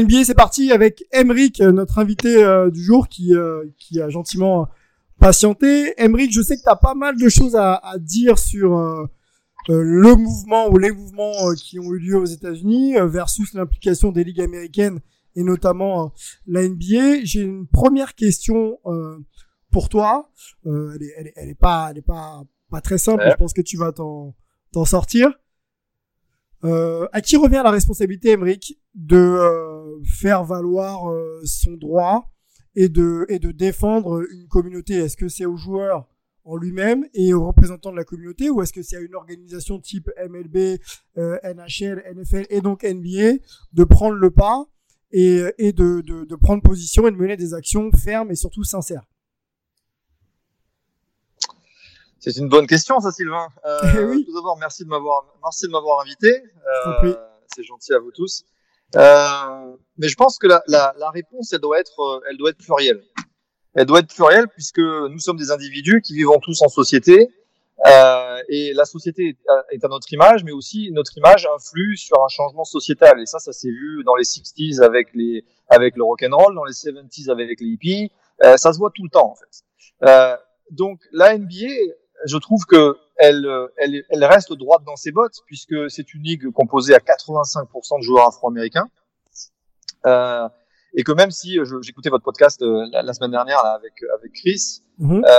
NBA, c'est parti avec Emric, euh, notre invité euh, du jour qui, euh, qui a gentiment patienté. Emric, je sais que tu as pas mal de choses à, à dire sur euh, le mouvement ou les mouvements qui ont eu lieu aux États-Unis versus l'implication des ligues américaines et notamment la NBA. J'ai une première question pour toi. Elle, est, elle, est, elle est pas, elle est pas, pas très simple. Je pense que tu vas t'en, sortir. À qui revient la responsabilité, Emric, de faire valoir euh, son droit et de, et de défendre une communauté Est-ce que c'est au joueur en lui-même et aux représentants de la communauté ou est-ce que c'est à une organisation type MLB, euh, NHL, NFL et donc NBA de prendre le pas et, et de, de, de prendre position et de mener des actions fermes et surtout sincères? C'est une bonne question, ça, Sylvain. Euh, oui. Tout d'abord, merci de m'avoir, merci de m'avoir invité. Euh, c'est gentil à vous tous. Euh, mais je pense que la, la, la réponse, elle doit être, euh, elle doit être plurielle. Elle doit être plurielle puisque nous sommes des individus qui vivons tous en société. Euh, et la société est à, est à notre image, mais aussi notre image influe sur un changement sociétal. Et ça, ça s'est vu dans les 60s avec les, avec le rock'n'roll, dans les 70s avec les hippies. Euh, ça se voit tout le temps, en fait. Euh, donc, la NBA, je trouve que elle, euh, elle, elle reste droite dans ses bottes puisque c'est une ligue composée à 85% de joueurs afro-américains. Euh, et que même si je- j'écoutais votre podcast euh, la, la semaine dernière là, avec avec Chris, Mhm. euh,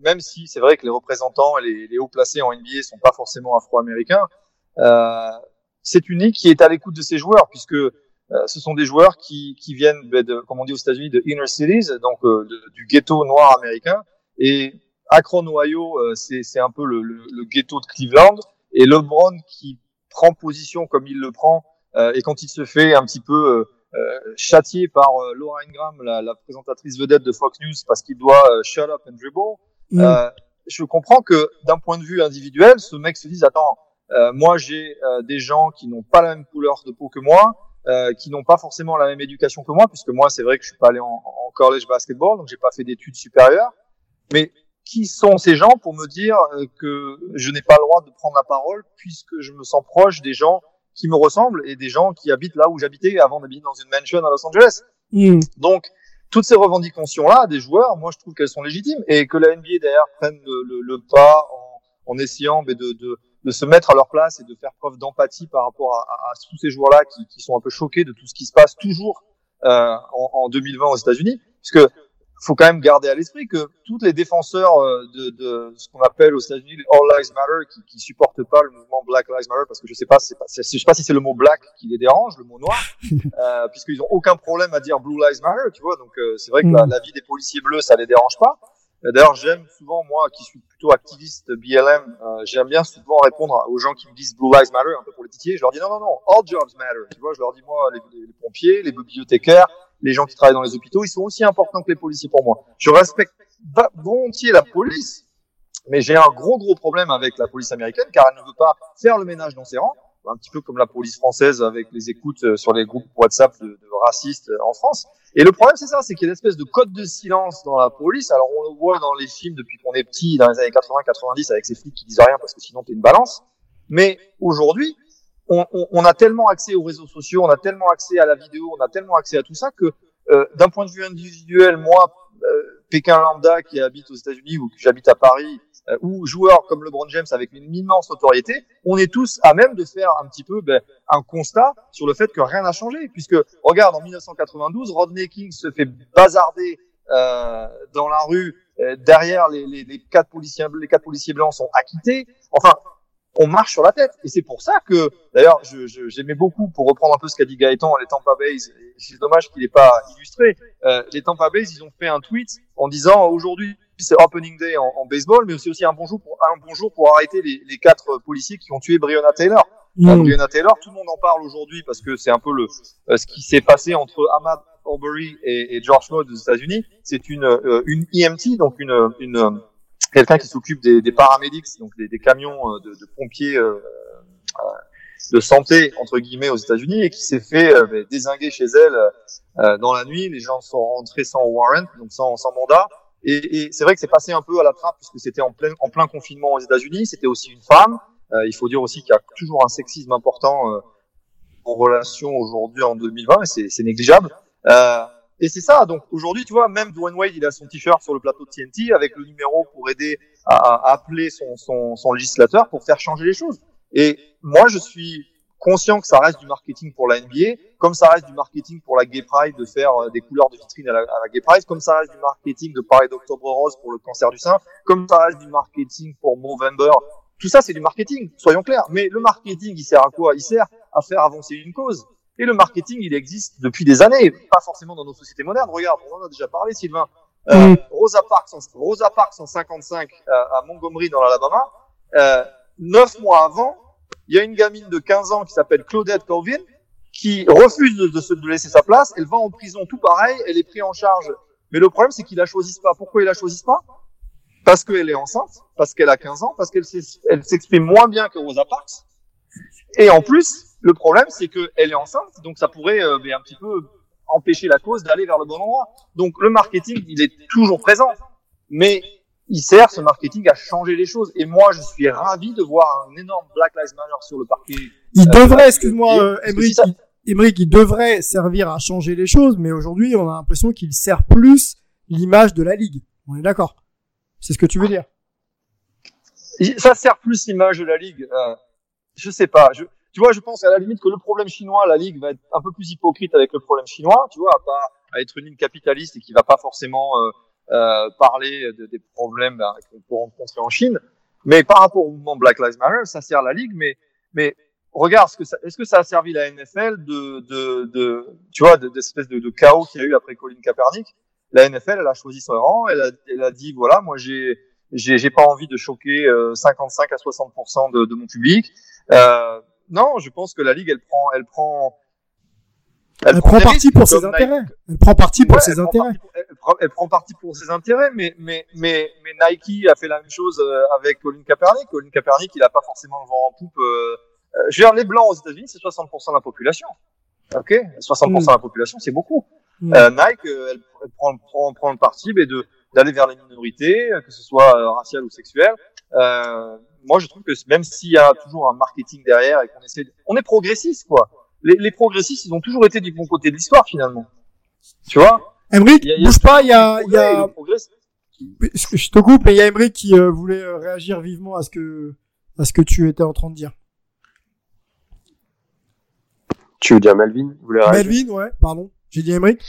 même si c'est vrai que les représentants et les, les hauts placés en NBA sont pas forcément afro-américains, euh, c'est une ligue qui est à l'écoute de ses joueurs puisque euh, ce sont des joueurs qui, qui viennent, ben, de, comme on dit aux États-Unis, de inner cities, donc euh, de- du ghetto noir américain. Et Akron, Ohio, euh, c'est c'est un peu le, le, le ghetto de Cleveland. Et LeBron qui prend position comme il le prend, euh, et quand il se fait un petit peu euh, châtié par euh, Laura Ingram, la, la présentatrice vedette de Fox News, parce qu'il doit euh, shut up and dribble, Mm. euh, je comprends que d'un point de vue individuel, ce mec se dise attends, euh, moi j'ai euh, des gens qui n'ont pas la même couleur de peau que moi, euh, qui n'ont pas forcément la même éducation que moi, puisque moi c'est vrai que je suis pas allé en, en college basketball, donc j'ai pas fait d'études supérieures. Mais qui sont ces gens pour me dire euh, que je n'ai pas le droit de prendre la parole puisque je me sens proche des gens qui me ressemblent et des gens qui habitent là où j'habitais avant d'habiter dans une mansion à Los Angeles. Mm. Donc, toutes ces revendications-là des joueurs, moi, je trouve qu'elles sont légitimes et que la NBA, d'ailleurs, prenne le, le, le pas en, en essayant mais de, de, de se mettre à leur place et de faire preuve d'empathie par rapport à, à, à tous ces joueurs-là qui, qui sont un peu choqués de tout ce qui se passe toujours euh, en, en 2020 aux États-Unis. Puisque faut quand même garder à l'esprit que tous les défenseurs euh, de, de ce qu'on appelle aux États-Unis les All Lives Matter, qui, qui supportent pas le mouvement Black Lives Matter, parce que je sais pas, c'est pas, c'est- je sais pas si c'est le mot black qui les dérange, le mot noir, euh, puisqu'ils ont aucun problème à dire Blue Lives Matter, tu vois. Donc euh, c'est vrai que la, Mm. la vie des policiers bleus, ça les dérange pas. Euh, D'ailleurs, j'aime souvent moi, qui suis plutôt activiste BLM, euh, j'aime bien souvent répondre aux gens qui me disent Blue Lives Matter, un peu pour les titiller. Je leur dis non, non, non, all jobs matter. Tu vois, je leur dis moi, les pompiers, les bibliothécaires, les gens qui travaillent dans les hôpitaux, ils sont aussi importants que les policiers pour moi. Je respecte volontiers la police, mais j'ai un gros gros problème avec la police américaine car elle ne veut pas faire le ménage dans ses rangs, un petit peu comme la police française avec les écoutes euh, sur les groupes WhatsApp de, de racistes euh, en France. Et le problème c'est ça, c'est qu'il y a une espèce de code de silence dans la police. Alors on le voit dans les films depuis qu'on est petit, dans les années 80-90, avec ces flics qui disent rien parce que sinon t'es une balance. Mais aujourd'hui, on, on, a tellement accès aux réseaux sociaux, on a tellement accès à la vidéo, on a tellement accès à tout ça que euh, d'un point de vue individuel, moi, euh, Pékin lambda qui habite aux États-Unis ou que j'habite à Paris, euh, ou joueur comme LeBron James avec une immense notoriété, on est tous à même de faire un petit peu ben, un constat sur le fait que rien n'a changé, puisque regarde en 1992, Rodney King se fait bazarder euh, dans la rue euh, derrière les, les, les quatre policiers les quatre policiers blancs sont acquittés. Enfin, on marche sur la tête. Et c'est pour ça que, d'ailleurs, j'aimais je, j'aimais beaucoup, pour reprendre un peu ce qu'a dit Gaëtan, les Tampa Bay, c'est dommage qu'il n'ait pas illustré, euh, les Tampa Bay, ils ont fait un tweet en disant aujourd'hui c'est opening day en, en, baseball, mais c'est aussi un bonjour pour un bonjour pour arrêter les, les quatre policiers qui ont tué Breonna Taylor. Mm. Breonna Taylor, tout le monde en parle aujourd'hui parce que c'est un peu le euh, ce qui s'est passé entre Ahmad Arbery et, et George Floyd aux États-Unis. C'est une euh, une EMT, donc une une quelqu'un qui s'occupe des, des paramédics, donc des, des camions euh, de, de pompiers euh, euh, de santé entre guillemets aux États-Unis et qui s'est fait euh, désinguer chez elle euh, dans la nuit. Les gens sont rentrés sans warrant, donc sans, sans mandat. Et, et c'est vrai que c'est passé un peu à la trappe puisque c'était en plein, en plein confinement aux États-Unis. C'était aussi une femme. Euh, il faut dire aussi qu'il y a toujours un sexisme important en relation aujourd'hui en 2020 et c'est négligeable. Euh, et c'est ça. Donc aujourd'hui, tu vois, même Dwayne Wade, il a son t-shirt sur le plateau de TNT avec le numéro pour aider à, appeler son législateur pour faire changer les choses. Et moi, je suis conscient que ça reste du marketing pour la NBA, comme ça reste du marketing pour la Gay Pride de faire euh, des couleurs de vitrine à la, à la Gay Pride, comme ça reste du marketing de parler d'Octobre Rose pour le cancer du sein, comme ça reste du marketing pour Movember. Tout ça, c'est du marketing, soyons clairs. Mais le marketing, il sert à quoi? Il sert à faire avancer une cause. Et le marketing, il existe depuis des années, pas forcément dans nos sociétés modernes. Regarde, on en a déjà parlé, Sylvain. Euh, Mm. Rosa Parks, en, Rosa Parks en 55 euh, à Montgomery dans l'Alabama. Euh, neuf mois avant, il y a une gamine de 15 ans qui s'appelle Claudette Corvin qui refuse de, de se de laisser sa place. Elle va en prison, tout pareil. Elle est prise en charge. Mais le problème, c'est qu'ils la choisissent pas. Pourquoi ils la choisissent pas? Parce qu'elle est enceinte, parce qu'elle a 15 ans, parce qu'elle s'ex- elle s'exprime moins bien que Rosa Parks. Et en plus, le problème, c'est qu'elle est enceinte, donc ça pourrait euh, ben, un petit peu empêcher la cause d'aller vers le bon endroit. Donc le marketing, il est toujours présent, mais il sert ce marketing à changer les choses. Et moi, je suis ravi de voir un énorme Black Lives Matter sur le parquet. Il Euh, devrait, excuse-moi, euh, Emric, ça. il, Emric, il devrait servir à changer les choses, mais aujourd'hui, on a l'impression qu'il sert plus l'image de la ligue. On est d'accord? C'est ce que tu veux dire? ça sert plus l'image de la ligue. Euh, je sais pas. Je, tu vois, je pense à la limite que le problème chinois, la ligue va être un peu plus hypocrite avec le problème chinois. Tu vois, à pas à être une ligue capitaliste et qui va pas forcément euh, euh, parler de, des problèmes ben, qu'on peut rencontrer en Chine. Mais par rapport au mouvement Black Lives Matter, ça sert la ligue. Mais mais regarde, est-ce que ça a servi la NFL de de, de tu vois, de- d'espèce de, de chaos qu'il y a eu après Colin Kaepernick? La NFL, elle a choisi son rang. Elle a, elle a dit voilà, moi j'ai j'ai pas envie de choquer euh, 55 à 60% de, de mon public. Euh, non, je pense que la ligue, elle prend, elle prend, Elle, prend parti pour ses intérêts. Nike. Elle prend parti pour Ouais, ses intérêts. pour- elle, prend, elle prend parti pour ses intérêts, mais mais mais mais Nike a fait la même chose euh, avec Colin Kaepernick. Colin Kaepernick, il a pas forcément le vent en poupe. Euh, euh, je veux dire, les blancs aux États-Unis, c'est 60% de la population. Ok, 60% de la population, c'est beaucoup. Mm. Euh, Nike, elle, elle prend, prend, prend le parti mais de d'aller vers les minorités, que ce soit raciales ou sexuelles. Euh, moi, je trouve que même s'il y a toujours un marketing derrière et qu'on essaie, de- on est progressiste, quoi. Les, les progressistes, ils ont toujours été du bon côté de l'histoire, finalement. Tu vois? Emric, bouge pas, il y a, il y et a, je te coupe, mais il y a Emric qui euh, voulait euh, réagir vivement à ce que, à ce que tu étais en train de dire. Tu veux dire Melvin? Melvin, ouais, pardon. J'ai dit Emric.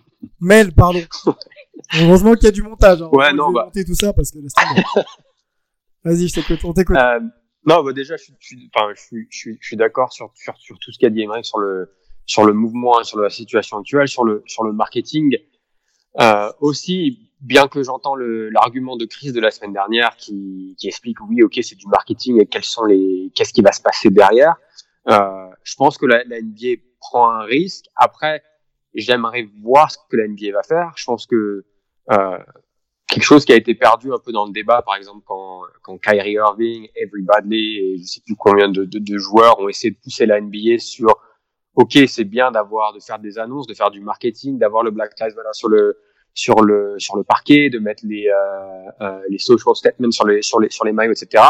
Mel, pardon. Heureusement qu'il y a du montage. Hein. Ouais, Je non, vais bah. monter tout ça parce que laisse tomber. Vas-y, je t'écoute, on t'écoute. Euh, non, bah déjà, je suis, je suis, je suis, je suis, je suis d'accord sur, sur, sur tout ce qu'a dit Emmerich sur le, sur le mouvement, hein, sur la situation actuelle, sur le, sur le marketing. Euh, aussi, bien que j'entends l'argument de crise de la semaine dernière qui, qui explique oui, ok, c'est du marketing et quels sont les, qu'est-ce qui va se passer derrière. Euh, je pense que la, la NBA prend un risque. Après, j'aimerais voir ce que la NBA va faire. Je pense que euh, quelque chose qui a été perdu un peu dans le débat, par exemple, quand, quand Kyrie Irving, Avery Bradley et je sais plus combien de, de, de joueurs ont essayé de pousser la NBA sur OK, c'est bien d'avoir, de faire des annonces, de faire du marketing, d'avoir le Black Lives Matter sur le, sur le, sur le parquet, de mettre les, euh, euh, les social statements sur les, sur les, sur les maillots, etc.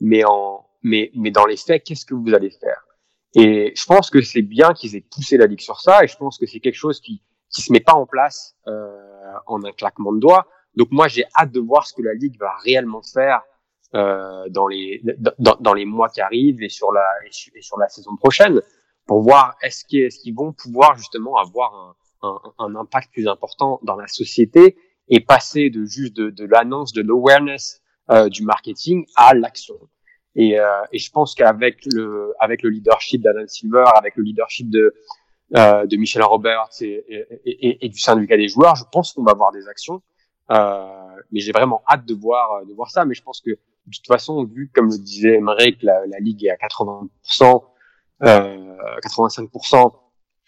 Mais en, mais, mais dans les faits, qu'est-ce que vous allez faire? Et je pense que c'est bien qu'ils aient poussé la ligue sur ça, et je pense que c'est quelque chose qui, qui se met pas en place, euh, en un claquement de doigts. Donc moi, j'ai hâte de voir ce que la ligue va réellement faire euh, dans les dans, les mois qui arrivent et sur la et sur la saison prochaine pour voir est-ce qu'ils vont pouvoir justement avoir un, un impact plus important dans la société et passer de juste de, de l'annonce, de l'awareness euh, du marketing à l'action. Et, euh, et, je pense qu'avec le avec le leadership d'Adam Silver, avec le leadership de euh, de Michel Roberts et, et, et, du syndicat des joueurs, je pense qu'on va avoir des actions. Euh, mais j'ai vraiment hâte de voir de voir ça. Mais je pense que de toute façon, vu comme le disait Emmerich, la, la ligue est à 80%, euh, 85%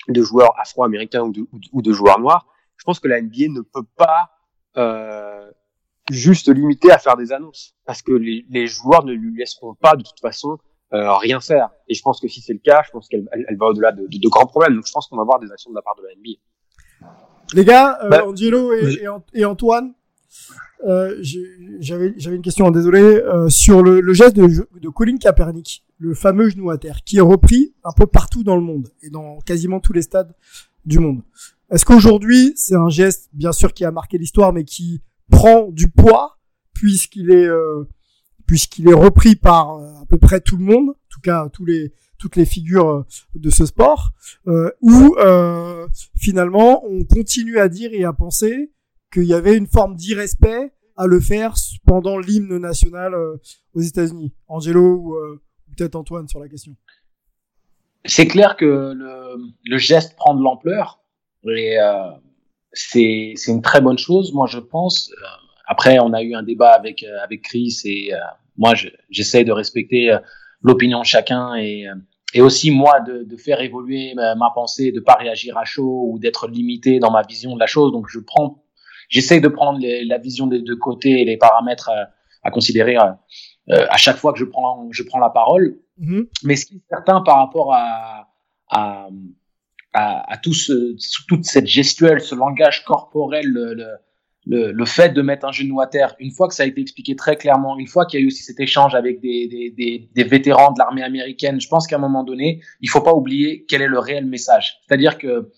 de joueurs afro-américains ou de, ou de joueurs noirs. Je pense que la NBA ne peut pas euh, juste limiter à faire des annonces parce que les, les, joueurs ne lui laisseront pas de toute façon euh, rien faire. Et je pense que si c'est le cas, je pense qu'elle elle, va au-delà de, de, de, grands problèmes. Donc je pense qu'on va avoir des actions de la part de la NBA. Les gars, euh, bah, Angelo et, et, Antoine, euh, j'avais j'avais une question, désolé, euh, sur le, le, geste de, de Colin Kaepernick, le fameux genou à terre, qui est repris un peu partout dans le monde et dans quasiment tous les stades du monde. Est-ce qu'aujourd'hui, c'est un geste, bien sûr, qui a marqué l'histoire, mais qui prend du poids puisqu'il est euh, puisqu'il est repris par euh, à peu près tout le monde, en tout cas tous les toutes les figures euh, de ce sport, euh, où finalement on continue à dire et à penser qu'il y avait une forme d'irrespect à le faire pendant l'hymne national aux États-Unis. Angelo ou peut-être Antoine sur la question. C'est clair que le, le, geste prend de l'ampleur et euh, c'est une très bonne chose, moi je pense. Euh, après, on a eu un débat avec euh, avec Chris et euh, moi j'essaie de respecter l'opinion de chacun et et aussi moi de, de faire évoluer ma, ma, pensée, de pas réagir à chaud ou d'être limité dans ma vision de la chose. Donc je prends, j'essaie de prendre les, la vision des deux côtés et les paramètres à, à considérer euh, à chaque fois que je prends je prends la parole. Mm-hmm. Mais ce qui est certain par rapport à, à à, à tout ce, toute cette gestuelle, ce langage corporel, le, le, le, fait de mettre un genou à terre, une fois que ça a été expliqué très clairement, une fois qu'il y a eu aussi cet échange avec des, des, des, des vétérans de l'armée américaine, je pense qu'à un moment donné, il faut pas oublier quel est le réel message. C'est-à-dire que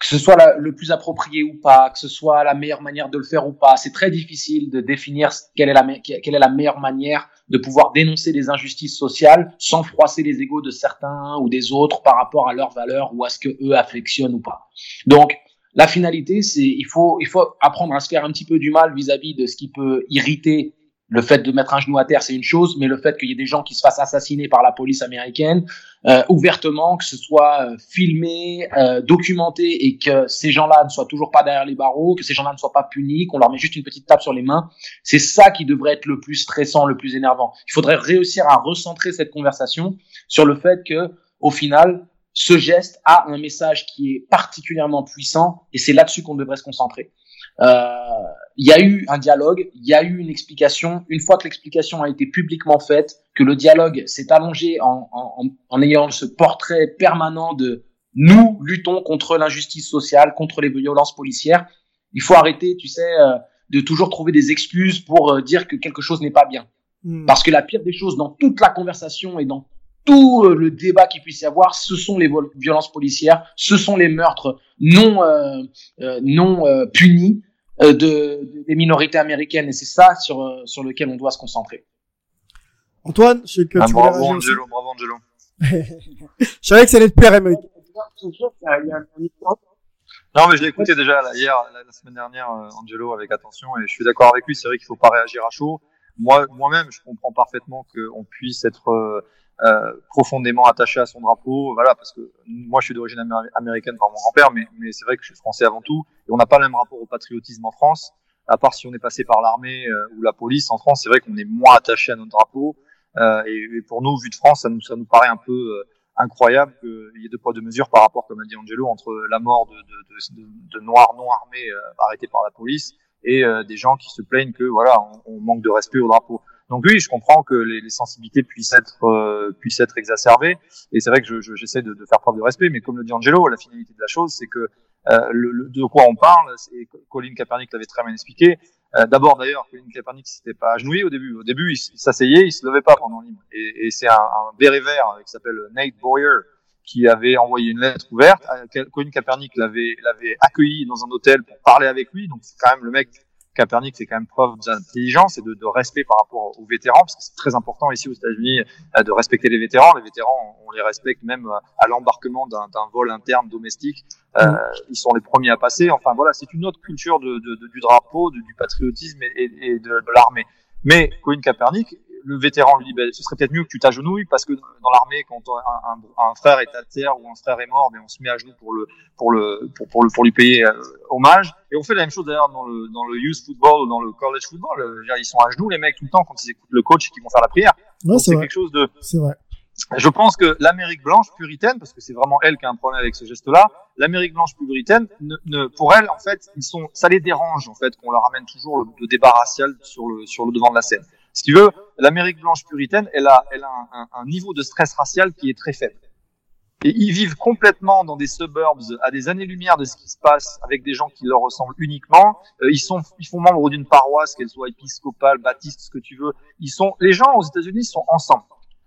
que ce soit le plus approprié ou pas, que ce soit la meilleure manière de le faire ou pas, c'est très difficile de définir quelle est la, quelle est la meilleure manière de pouvoir dénoncer les injustices sociales sans froisser les égaux de certains ou des autres par rapport à leurs valeurs ou à ce que eux affectionnent ou pas. Donc, la finalité, c'est il faut il faut apprendre à se faire un petit peu du mal vis-à-vis -vis de ce qui peut irriter le fait de mettre un genou à terre, c'est une chose, mais le fait qu'il y ait des gens qui se fassent assassiner par la police américaine, euh, ouvertement, que ce soit euh, filmé, euh, documenté, et que ces gens-là ne soient toujours pas derrière les barreaux, que ces gens-là ne soient pas punis, qu'on leur met juste une petite tape sur les mains, c'est ça qui devrait être le plus stressant, le plus énervant. Il faudrait réussir à recentrer cette conversation sur le fait que, au final, ce geste a un message qui est particulièrement puissant, et c'est là-dessus qu'on devrait se concentrer. Euh, il y a eu un dialogue, il y a eu une explication. Une fois que l'explication a été publiquement faite, que le dialogue s'est allongé en, en, en, ayant ce portrait permanent de nous luttons contre l'injustice sociale, contre les violences policières, il faut arrêter, tu sais, euh, de toujours trouver des excuses pour euh, dire que quelque chose n'est pas bien. Hmm. Parce que la pire des choses dans toute la conversation et dans tout le débat qu'il puisse y avoir, ce sont les violences policières, ce sont les meurtres non euh, non punis, euh, de, des minorités américaines et c'est ça sur, euh, sur lequel on doit se concentrer. Antoine, je sais que ah, tu bravo Angelo, bravo Angelo. je savais que ça allait te plaire, Emmerich. Non, mais je l'ai écouté déjà là, hier, la, semaine dernière, euh, Angelo, avec attention, et je suis d'accord avec lui. C'est vrai qu'il faut pas réagir à chaud. Moi, moi-même, je comprends parfaitement qu'on puisse être euh, euh, profondément attaché à son drapeau. Voilà, parce que moi, je suis d'origine américaine par mon grand-père, mais, mais c'est vrai que je suis français avant tout. Et on n'a pas le même rapport au patriotisme en France. À part si on est passé par l'armée euh, ou la police, en France, c'est vrai qu'on est moins attaché à notre drapeau. Euh, et, et, pour nous, vu de France, ça nous, ça nous paraît un peu euh, incroyable qu'il y ait deux poids deux mesures par rapport, comme a dit Angelo, entre la mort de, de, de, de noirs non armés arrêtés par la police et des gens qui se plaignent que voilà, on, on manque de respect au drapeau. Donc oui, je comprends que les, les sensibilités puissent être euh, puissent être exacerbées, et c'est vrai que j'essaie je, de, de, faire preuve de respect. Mais comme le dit Angelo, la finalité de la chose, c'est que euh, le, de quoi on parle, et Colin Kaepernick l'avait très bien expliqué. Euh, D'abord d'ailleurs, Colin Kaepernick s'était pas agenouillé au début. Au début, il, s'asseyait, il se levait pas pendant l'hymne. Et, et c'est un, un béret vert qui s'appelle Nate Boyer qui avait envoyé une lettre ouverte. Euh, Colin Kaepernick l'avait l'avait accueilli dans un hôtel pour parler avec lui. Donc c'est quand même le mec Kaepernick fait quand même preuve d'intelligence et de, de, respect par rapport aux vétérans, parce que c'est très important ici aux États-Unis euh, de respecter les vétérans. Les vétérans, on les respecte même euh, à l'embarquement d'un vol interne domestique. Euh, mm. ils sont les premiers à passer. Enfin voilà, c'est une autre culture de, de, du drapeau, du patriotisme et, et de, l'armée. Mais Colin Kaepernick, le vétéran lui dit ben, ce serait peut-être mieux que tu t'agenouilles parce que dans l'armée quand un, un, un, frère est à terre ou un frère est mort ben on se met à genoux pour le pour le pour, pour, le, pour lui payer euh, hommage. Et on fait la même chose d'ailleurs dans le dans le youth football ou dans le college football. Euh, ils sont à genoux les mecs tout le temps quand ils écoutent le coach et qu'ils vont faire la prière. C'est quelque chose de c'est vrai. Je pense que l'Amérique blanche puritaine, parce que c'est vraiment elle qui a un problème avec ce geste-là, l'Amérique blanche puritaine, ne, ne, pour elle, en fait, ils sont, ça les dérange en fait qu'on leur amène toujours le, le, débat racial sur le sur le devant de la scène. Si tu veux, l'Amérique blanche puritaine, elle a, elle a un, un, niveau de stress racial qui est très faible. Et ils vivent complètement dans des suburbs à des années-lumière de ce qui se passe avec des gens qui leur ressemblent uniquement. Euh, ils sont, ils font membre d'une paroisse, qu'elle soit épiscopale, baptiste, ce que tu veux. Ils sont, les gens aux États-Unis sont ensemble.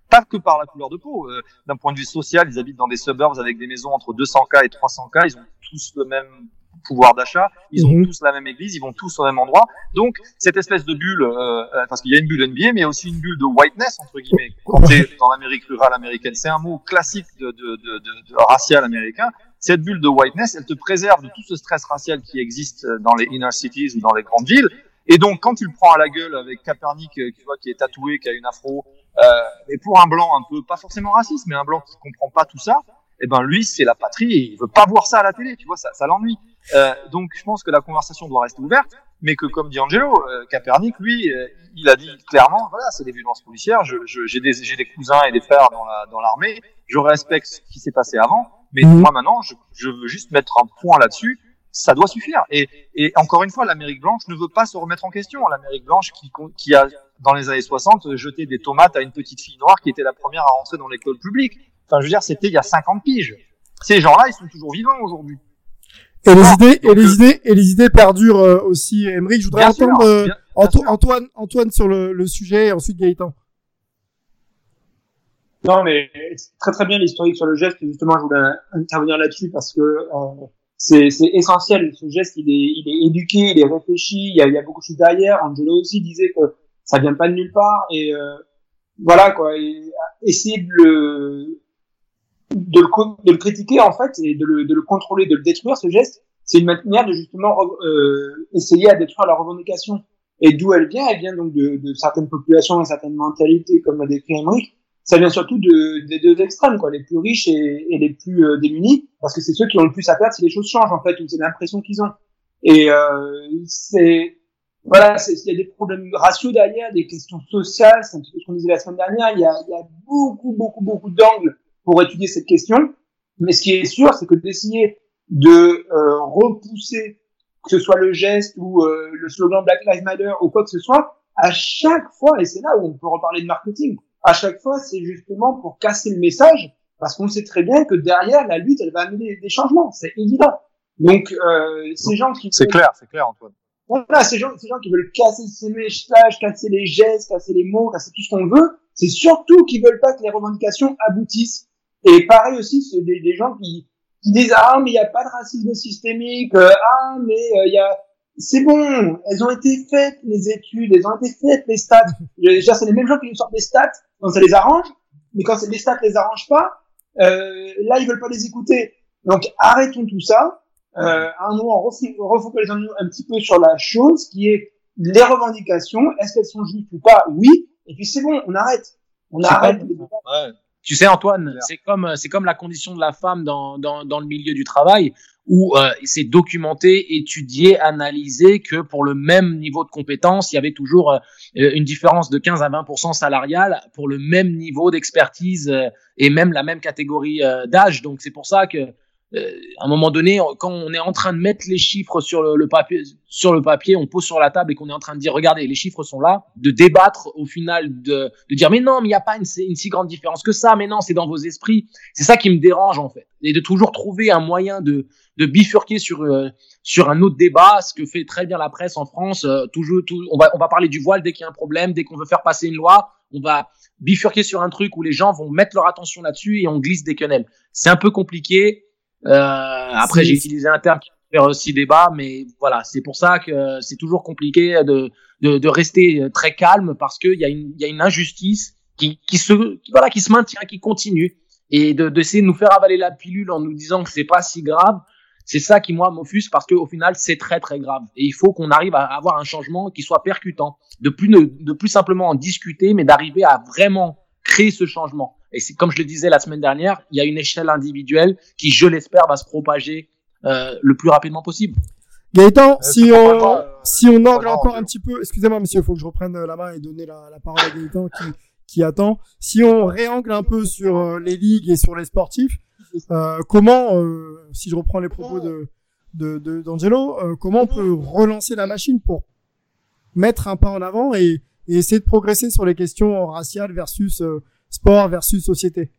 Pas que par la couleur de peau. Euh, D'un point de vue social, ils habitent dans des suburbs avec des maisons entre 200K et 300K. Ils ont tous le même pouvoir d'achat, ils ont mhm. tous la même église, ils vont tous au même endroit. Donc cette espèce de bulle, euh, euh parce qu'il y a une bulle NBA, mais il y a aussi une bulle de whiteness entre guillemets. Quand dans l'Amérique rurale américaine, c'est un mot classique de, de, de, de, racial américain. Cette bulle de whiteness, elle te préserve de tout ce stress racial qui existe dans les inner cities ou dans les grandes villes. Et donc, quand tu le prends à la gueule avec Kaepernick, euh, tu vois, qui est tatoué, qui a une afro, euh, et pour un blanc un peu, pas forcément raciste, mais un blanc qui comprend pas tout ça, eh ben lui, c'est la patrie et il veut pas voir ça à la télé, tu vois, ça, ça l'ennuie. Euh, donc je pense que la conversation doit rester ouverte, mais que comme dit Angelo, euh, Capernic, lui, euh, il a dit clairement, voilà, c'est des violences policières. J'ai je, des, des cousins et des frères dans l'armée. La, dans je respecte ce qui s'est passé avant, mais mhm. moi maintenant, je, je, veux juste mettre un point là-dessus. Ça doit suffire. Et, et encore une fois, l'Amérique blanche ne veut pas se remettre en question. L'Amérique blanche qui, qui a, dans les années 60, jeté des tomates à une petite fille noire qui était la première à rentrer dans l'école publique. Enfin, je veux dire, c'était il y a 50 piges. Ces gens-là, ils sont toujours vivants aujourd'hui. Et les idées, et les idées, et les idées perdurent euh, aussi. Emery, je voudrais entendre euh, Antoine, Antoine sur le, le, sujet, et ensuite Gaëtan. Non, mais très très bien l'historique sur le geste. Justement, je voulais intervenir là-dessus parce que euh, c'est essentiel. Ce geste, il est, il est éduqué, il est réfléchi. Il y a, il y a beaucoup de choses derrière. Angelo aussi disait que ça vient pas de nulle part. Et euh, voilà quoi. Et, essayer de le de le, de le critiquer en fait et de le, de le contrôler, de le détruire ce geste, c'est une manière de justement euh, essayer à détruire la revendication. Et d'où elle vient? Elle vient donc de, de certaines populations et certaines mentalités, comme l'a décrit Emmerich. Ça vient surtout de, des deux extrêmes, quoi, les plus riches et, et les plus euh, démunis, parce que c'est ceux qui ont le plus à perdre si les choses changent en fait, ou c'est l'impression qu'ils ont. Et euh, c'est voilà, il y a des problèmes raciaux derrière, des questions sociales, c'est un petit peu ce qu'on disait la semaine dernière. Il y a, y a beaucoup, beaucoup, beaucoup d'angles pour étudier cette question. Mais ce qui est sûr, c'est que d'essayer de euh, repousser, que ce soit le geste ou euh, le slogan Black Lives Matter ou quoi que ce soit, à chaque fois, et c'est là où on peut reparler de marketing, à chaque fois, c'est justement pour casser le message, parce qu'on sait très bien que derrière, la lutte, elle va amener des, changements, c'est évident. Donc, euh, ces gens qui... C'est clair, c'est clair, Antoine. Voilà, ces gens, ces gens qui veulent casser ces messages, casser les gestes, casser les mots, casser tout ce qu'on veut, c'est surtout qu'ils veulent pas que les revendications aboutissent. Et pareil aussi, c'est des, des, gens qui, qui disent ah mais il n'y a pas de racisme systémique, euh, ah mais euh, il y a c'est bon, elles ont été faites les études, elles ont été faites les stats. Déjà c'est les mêmes gens qui nous sortent des stats quand ça les arrange, mais quand les stats les arrangent pas, euh, là ils veulent pas les écouter. Donc arrêtons tout ça. Euh, à un moment, refocalisons-nous un petit peu sur la chose qui est les revendications. Est-ce qu'elles sont justes ou pas? Oui. Et puis c'est bon, on arrête. On arrête. Ouais. Tu sais, Antoine, c'est comme c'est comme la condition de la femme dans dans, dans le milieu du travail où euh, c'est documenté, étudié, analysé que pour le même niveau de compétence, il y avait toujours euh, une différence de 15 à 20% salariale pour le même niveau d'expertise euh, et même la même catégorie euh, d'âge. Donc c'est pour ça que à un moment donné, quand on est en train de mettre les chiffres sur le, papier, on pose sur la table et qu'on est en train de dire, regardez, les chiffres sont là, de débattre au final, de, dire, mais non, mais il n'y a pas une, si grande différence que ça, mais non, c'est dans vos esprits. C'est ça qui me dérange en fait, et de toujours trouver un moyen de, bifurquer sur euh, sur un autre débat, ce que fait très bien la presse en France. Euh, toujours, on va on va parler du voile dès qu'il y a un problème, dès qu'on veut faire passer une loi, on va bifurquer sur un truc où les gens vont mettre leur attention là-dessus et on glisse des quenelles. C'est un peu compliqué. Euh, après, j'ai utilisé un terme faire aussi débat, mais voilà, c'est pour ça que c'est toujours compliqué de, de, de rester très calme parce qu'il y a une, y a une injustice qui, qui se, qui, voilà, qui se maintient, qui continue et de d'essayer de nous faire avaler la pilule en nous disant que c'est pas si grave. C'est ça qui moi m'offusque parce qu'au final c'est très très grave et il faut qu'on arrive à avoir un changement qui soit percutant, de plus ne, de plus simplement en discuter, mais d'arriver à vraiment créer ce changement. Et c'est comme je le disais la semaine dernière, il y a une échelle individuelle qui, je l'espère, va se propager euh, le plus rapidement possible. Gaëtan, si on, si on angle encore un petit peu, excusez-moi monsieur, il faut que je reprenne la main et donner la, la parole à Gaëtan qui, qui attend. Si on réangle un peu sur euh, les ligues et sur les sportifs, euh, comment, euh, si je reprends les propos de de d'Angelo, comment on peut relancer la machine pour mettre un pas en avant et, et essayer de progresser sur les questions raciales versus sport versus société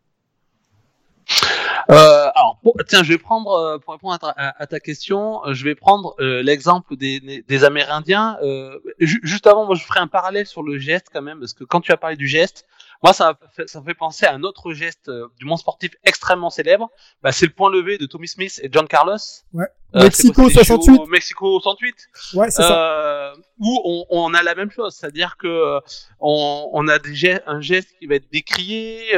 euh, alors, tiens, je vais prendre, euh, pour répondre à ta, question, euh, je vais prendre euh, l'exemple des, des, Amérindiens. Euh, juste avant, moi, je ferai un parallèle sur le geste quand même, parce que quand tu as parlé du geste, moi, ça, ça me fait penser à un autre geste du monde sportif extrêmement célèbre. Bah, c'est le point levé de Tommy Smith et John Carlos. Ouais. Mexico 68. Mexico 68. Ouais, c'est ça. Où on, on, a la même chose, c'est-à-dire que on, on a des gestes, un geste qui va être décrié,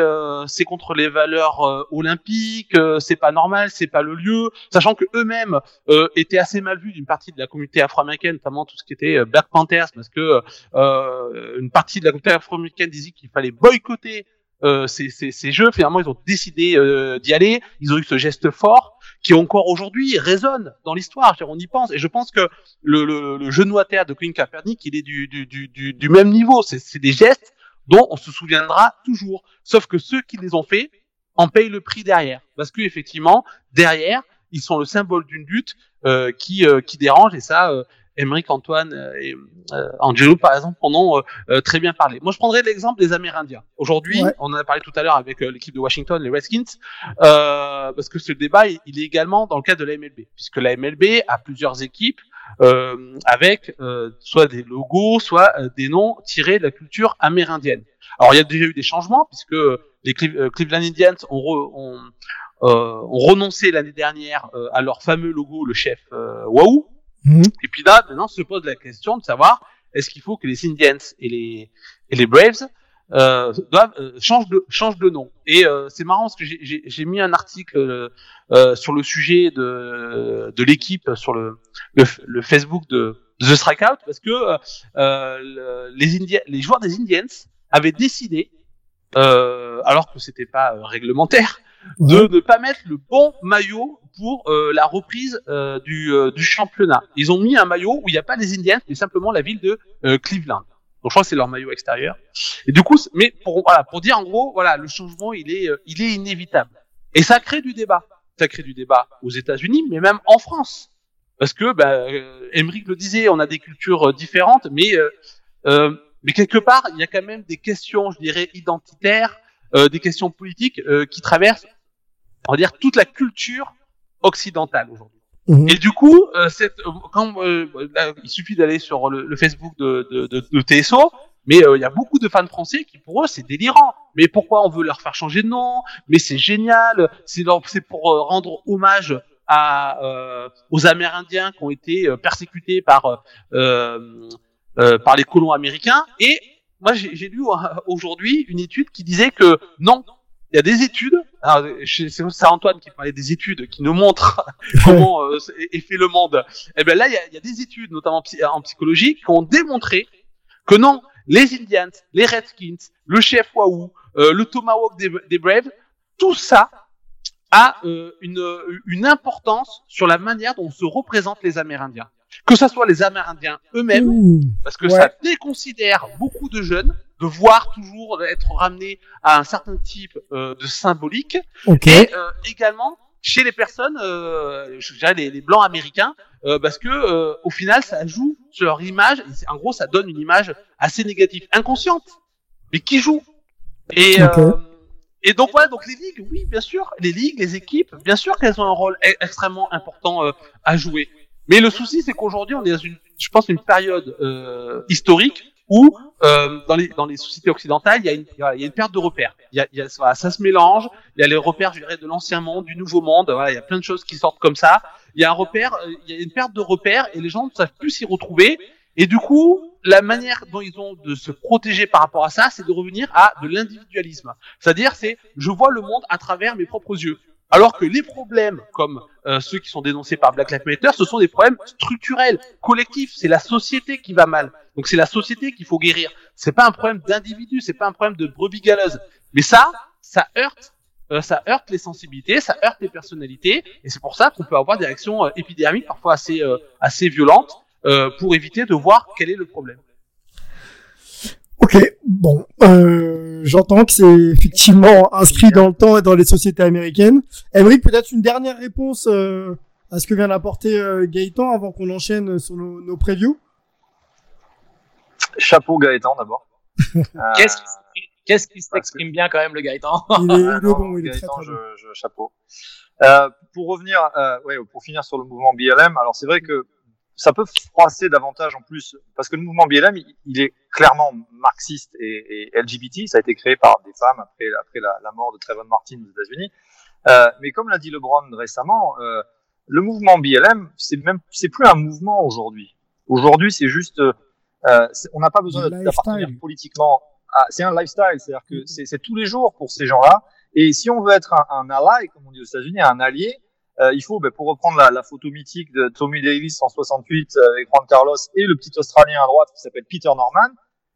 c'est contre les valeurs olympiques, c'est pas normal, c'est pas le lieu, sachant que eux-mêmes euh, étaient assez mal vus d'une partie de la communauté afro-américaine, notamment tout ce qui était euh, Black Panthers, parce que euh, une partie de la communauté afro-américaine disait qu'il fallait boycotter euh, ces, jeux. Finalement, ils ont décidé euh, d'y aller. Ils ont eu ce geste fort qui encore aujourd'hui résonne dans l'histoire. On y pense. Et je pense que le, le, le genou à terre de Queen Kaepernick, il est du, même niveau. C'est des gestes dont on se souviendra toujours. Sauf que ceux qui les ont faits en payent le prix derrière. Parce que effectivement, derrière, ils sont le symbole d'une lutte euh, euh, qui dérange. Et ça, euh, Antoine euh, et euh, Angelo, par exemple, en ont très bien parlé. Moi, je prendrais l'exemple des Amérindiens. Aujourd'hui, on en a parlé tout à l'heure avec l'équipe de Washington, les Redskins, parce que ce débat, il, est également dans le cadre de la MLB, puisque la MLB a plusieurs équipes euh, avec euh, soit des logos, soit des noms tirés de la culture amérindienne. Alors il y a déjà eu des changements puisque les Cleveland Indians ont, ont, euh, ont renoncé l'année dernière à leur fameux logo, le chef Wahoo. Mhm. Et puis là, maintenant, se pose la question de savoir est-ce qu'il faut que les Indians et les, et les Braves euh, doivent euh, changent de changent de nom. Et euh, c'est marrant parce que j'ai mis un article euh, sur le sujet de de l'équipe sur le, le, le Facebook de The Strikeout parce que euh, les les joueurs des Indians avaient décidé, alors que c'était pas réglementaire, de ne pas mettre le bon maillot pour euh, la reprise euh, du, euh, du, championnat. Ils ont mis un maillot où il n'y a pas les Indiens, mais simplement la ville de Cleveland. Donc je crois que c'est leur maillot extérieur. Et du coup, mais pour voilà, pour dire en gros, voilà, le changement il est il est inévitable. Et ça crée du débat. Ça crée du débat aux États-Unis, mais même en France, parce que bah, Emmerich le disait, on a des cultures différentes, mais mais quelque part, il y a quand même des questions, je dirais, identitaires, des questions politiques qui traversent, on va dire, toute la culture occidentale aujourd'hui. Mhm. Et du coup, euh, cette, euh, quand euh, il suffit d'aller sur le, le, Facebook de, de, de, de TSO, mais il y a beaucoup de fans français qui pour eux c'est délirant. Mais pourquoi on veut leur faire changer de nom? Mais c'est génial. C'est pour rendre hommage à aux Amérindiens qui ont été persécutés par par les colons américains. Et moi j'ai lu aujourd'hui une étude qui disait que non, il y a des études, c'est Antoine qui parlait des études qui nous montrent comment euh, est fait le monde. Et eh bien là, il y, a, il y a, des études, notamment en psychologie, qui ont démontré que non, les Indians, les Redskins, le chef Wahoo, euh, le Tomahawk des, des, Braves, tout ça a euh, une, une importance sur la manière dont se représentent les Amérindiens. Que ce soit les Amérindiens eux-mêmes, parce que ça déconsidère beaucoup de jeunes, de voir toujours être ramené à un certain type euh, de symbolique et euh, également chez les personnes, euh, je dirais les, les blancs américains, euh, parce que euh, au final ça joue sur leur image. Et en gros, ça donne une image assez négative, inconsciente, mais qui joue. Et et donc voilà, donc les ligues, oui, bien sûr, les ligues, les équipes, bien sûr qu'elles ont un rôle e-, extrêmement important à jouer. Mais le souci, c'est qu'aujourd'hui, on est dans une, je pense, une période historique où euh, dans les dans les sociétés occidentales, il y a une il y a une perte de repères. Il y a, il y a voilà, ça se mélange. Il y a les repères, je dirais, de l'ancien monde, du nouveau monde. Voilà, il y a plein de choses qui sortent comme ça. Il y a un repère, euh, il y a une perte de repères et les gens ne savent plus s'y retrouver. Et du coup, la manière dont ils ont de se protéger par rapport à ça, c'est de revenir à de l'individualisme. C'est-à-dire, c'est je vois le monde à travers mes propres yeux. Alors que les problèmes, comme euh, ceux qui sont dénoncés par Black Lives Matter, ce sont des problèmes structurels, collectifs. C'est la société qui va mal. Donc c'est la société qu'il faut guérir. C'est pas un problème d'individu, c'est pas un problème de brebis galeuse. Mais ça, ça heurte, euh, ça heurte les sensibilités, ça heurte les personnalités, et c'est pour ça qu'on peut avoir des réactions euh, épidermiques parfois assez euh, assez violentes euh, pour éviter de voir quel est le problème. Ok, bon, euh, j'entends que c'est effectivement inscrit dans le temps et dans les sociétés américaines. Emric, peut-être une dernière réponse euh, à ce que vient d'apporter euh, Gaëtan avant qu'on enchaîne sur nos, nos previews. Chapeau Gaëtan d'abord. Euh, Qu'est-ce qui, qu'est-ce qui s'exprime bien quand même le Gaëtan? Il est, Ah non, bon, il est très Gaëtan, très bon. je, je- chapeau. Euh, pour revenir, euh, ouais, pour finir sur le mouvement BLM, alors c'est vrai que ça peut froisser davantage en plus, parce que le mouvement BLM, il, il est clairement marxiste et, et LGBT. Ça a été créé par des femmes après, après la, la mort de Trayvon Martin aux États-Unis. Euh, mais comme l'a dit LeBron récemment, euh, le mouvement BLM, c'est même, c'est plus un mouvement aujourd'hui. Aujourd'hui, c'est juste, euh, on n'a pas besoin d'appartenir lifestyle. politiquement. à- c'est un lifestyle, c'est-à-dire que c'est c'est tous les jours pour ces gens-là. Et si on veut être un, un ally, comme on dit aux États-Unis, un allié, euh, il faut, ben, pour reprendre la, la photo mythique de Tommy Davis en 68 euh, avec Juan Carlos et le petit Australien à droite qui s'appelle Peter Norman,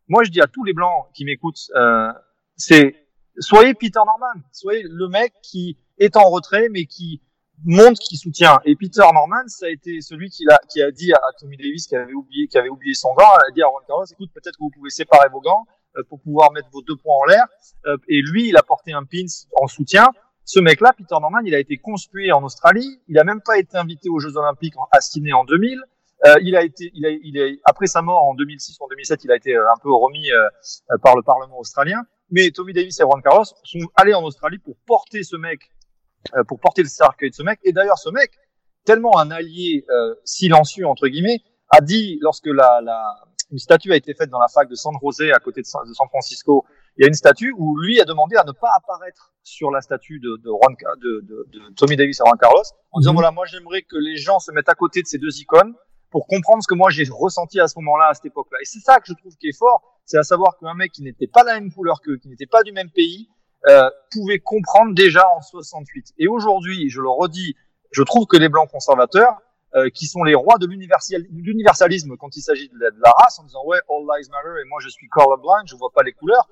moi je dis à tous les blancs qui m'écoutent, euh, c'est soyez Peter Norman, soyez le mec qui est en retrait mais qui montre qui soutient. Et Peter Norman, ça a été celui qui a, qui a dit à, à Tommy Davis qui avait oublié, qui avait oublié son gant, a dit à Juan Carlos, écoute, peut-être que vous pouvez séparer vos gants euh, pour pouvoir mettre vos deux points en l'air. Euh, et lui, il a porté un pins en soutien. Ce mec-là, Peter Norman, il a été conspué en Australie. Il a même pas été invité aux Jeux Olympiques à Sydney en 2000. Euh, il a été, il a, il a, après sa mort en 2006 ou en 2007, il a été euh, un peu remis euh, euh, par le Parlement australien. Mais Tommy Davis et Juan Carlos sont allés en Australie pour porter ce mec, euh, pour porter le cercueil de ce mec. Et d'ailleurs, ce mec, tellement un allié euh, silencieux entre guillemets, a dit lorsque la, la, une statue a été faite dans la fac de San José à côté de San Francisco, il y a une statue où lui a demandé à ne pas apparaître sur la statue de, de, Juan, de, de, de Tommy Davis et Juan Carlos, en disant Mhm. voilà, moi j'aimerais que les gens se mettent à côté de ces deux icônes pour comprendre ce que moi j'ai ressenti à ce moment-là, à cette époque-là. Et c'est ça que je trouve qui est fort, c'est à savoir qu'un mec qui n'était pas de la même couleur qu'eux, qui n'était pas du même pays, euh, pouvait comprendre déjà en 68. Et aujourd'hui, je le redis, je trouve que les blancs conservateurs, euh, qui sont les rois de l'universal- l'universalisme quand il s'agit de la, de la race, en disant ouais, all lives matter et moi je suis colorblind, je vois pas les couleurs,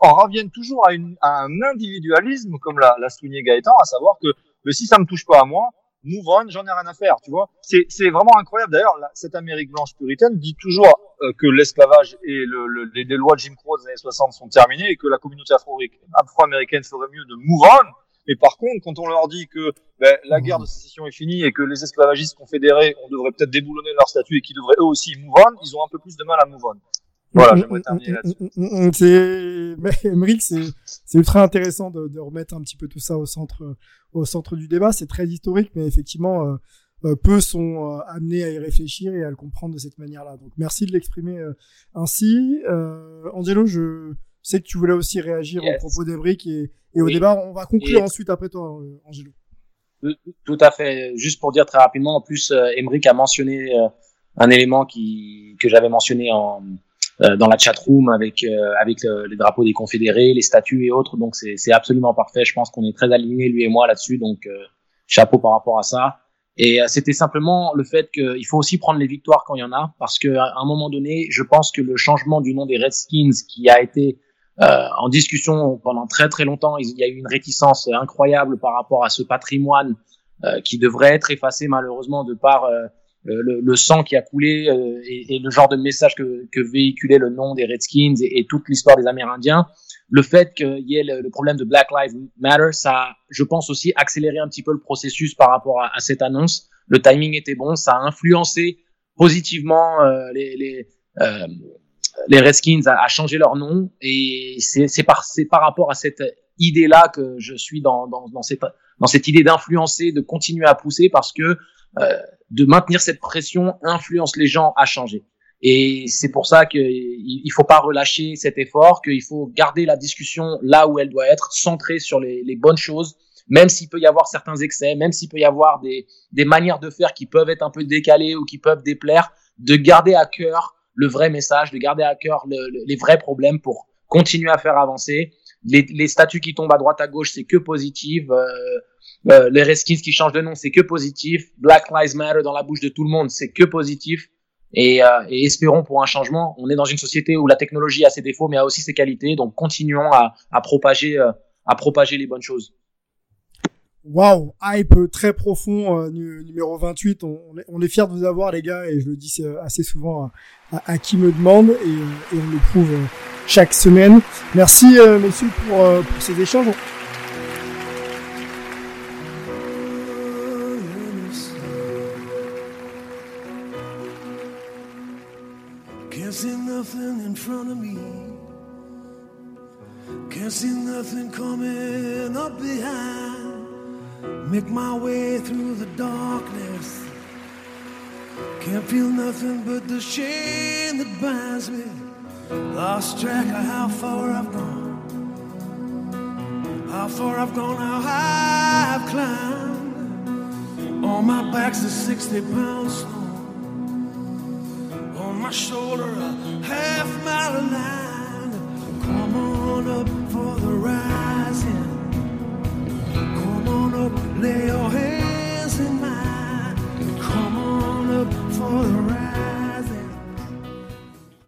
en reviennent toujours à, une, à un individualisme comme l'a, l'a souligné Gaëtan, à savoir que mais si ça me touche pas à moi, move on, j'en ai rien à faire, tu vois. C'est, c'est vraiment incroyable. D'ailleurs, cette Amérique blanche puritaine dit toujours euh, que l'esclavage et le, le- les, lois de Jim Crow des années 60 sont terminées et que la communauté afro- afro-américaine ferait mieux de move on. Mais par contre, quand on leur dit que ben, la guerre de sécession est finie et que les esclavagistes confédérés, on devrait peut-être déboulonner leur statut et qu'ils devraient eux aussi move on, ils ont un peu plus de mal à move on. Voilà, j'aimerais terminer là-dessus. Mm, mm, mm, C'est, mais Emmerich, c'est, c'est ultra intéressant de, de remettre un petit peu tout ça au centre, au centre du débat. C'est très historique, mais effectivement, euh, euh, peu sont euh, amenés à y réfléchir et à le comprendre de cette manière-là. Donc, merci de l'exprimer euh, ainsi. Euh, Angelo, je sais que tu voulais aussi réagir Yes. au propos d'Emmerich et, et au Oui. débat. On va conclure Et- ensuite après toi, euh, Angelo. Tout- à fait. Juste pour dire très rapidement, en plus, euh, Emric a mentionné euh, un élément qui que j'avais mentionné en dans la chat room avec euh, avec euh, les drapeaux des confédérés, les statues et autres. Donc c'est absolument parfait. Je pense qu'on est très alignés lui et moi là-dessus. Donc euh, chapeau par rapport à ça. Et euh, c'était simplement le fait qu'il faut aussi prendre les victoires quand il y en a, parce que à un moment donné, je pense que le changement du nom des Redskins qui a été euh, en discussion pendant très très longtemps, il y a eu une réticence incroyable par rapport à ce patrimoine euh, qui devrait être effacé malheureusement de par euh, le, le sang qui a coulé euh, et, et le genre de message que, que véhiculait le nom des Redskins et, toute l'histoire des Amérindiens. Le fait qu'il y ait le, le problème de Black Lives Matter, ça je pense aussi, accéléré un petit peu le processus par rapport à, à cette annonce. Le timing était bon, ça a influencé positivement euh, les, les, euh, les Redskins à, à changer leur nom et c'est par par rapport à cette idée là que je suis dans dans, dans cette dans cette idée d'influencer de continuer à pousser parce que euh, de maintenir cette pression influence les gens à changer Et c'est pour ça qu'il il faut pas relâcher cet effort, qu'il faut garder la discussion là où elle doit être, centrée sur les, bonnes choses, même s'il peut y avoir certains excès, même s'il peut y avoir des, des manières de faire qui peuvent être un peu décalées ou qui peuvent déplaire, de garder à cœur le vrai message, de garder à cœur le, le, les vrais problèmes pour continuer à faire avancer. Les, statuts qui tombent à droite à gauche, c'est que positif. Euh, euh, les Redskins qui changent de nom, c'est que positif. Black Lives Matter dans la bouche de tout le monde, c'est que positif. Et, euh, et, espérons pour un changement. On est dans une société où la technologie a ses défauts, mais a aussi ses qualités. Donc continuons à, euh, propager les bonnes choses. Waouh, hype très profond, numéro 28. On, est, on fiers de vous avoir, les gars, et je le dis assez souvent à, qui me demande, et, on le prouve chaque semaine. Merci, messieurs, pour ces échanges. Front of me. Can't see nothing coming up behind. Make my way through the darkness. Can't feel nothing but the shame that binds me. Lost track of how far I've gone. How far I've gone, how high I've climbed. On my back's a 60 pound stone. On my shoulder, a half mile line. Come on up for the rising. Come on up, lay your hands.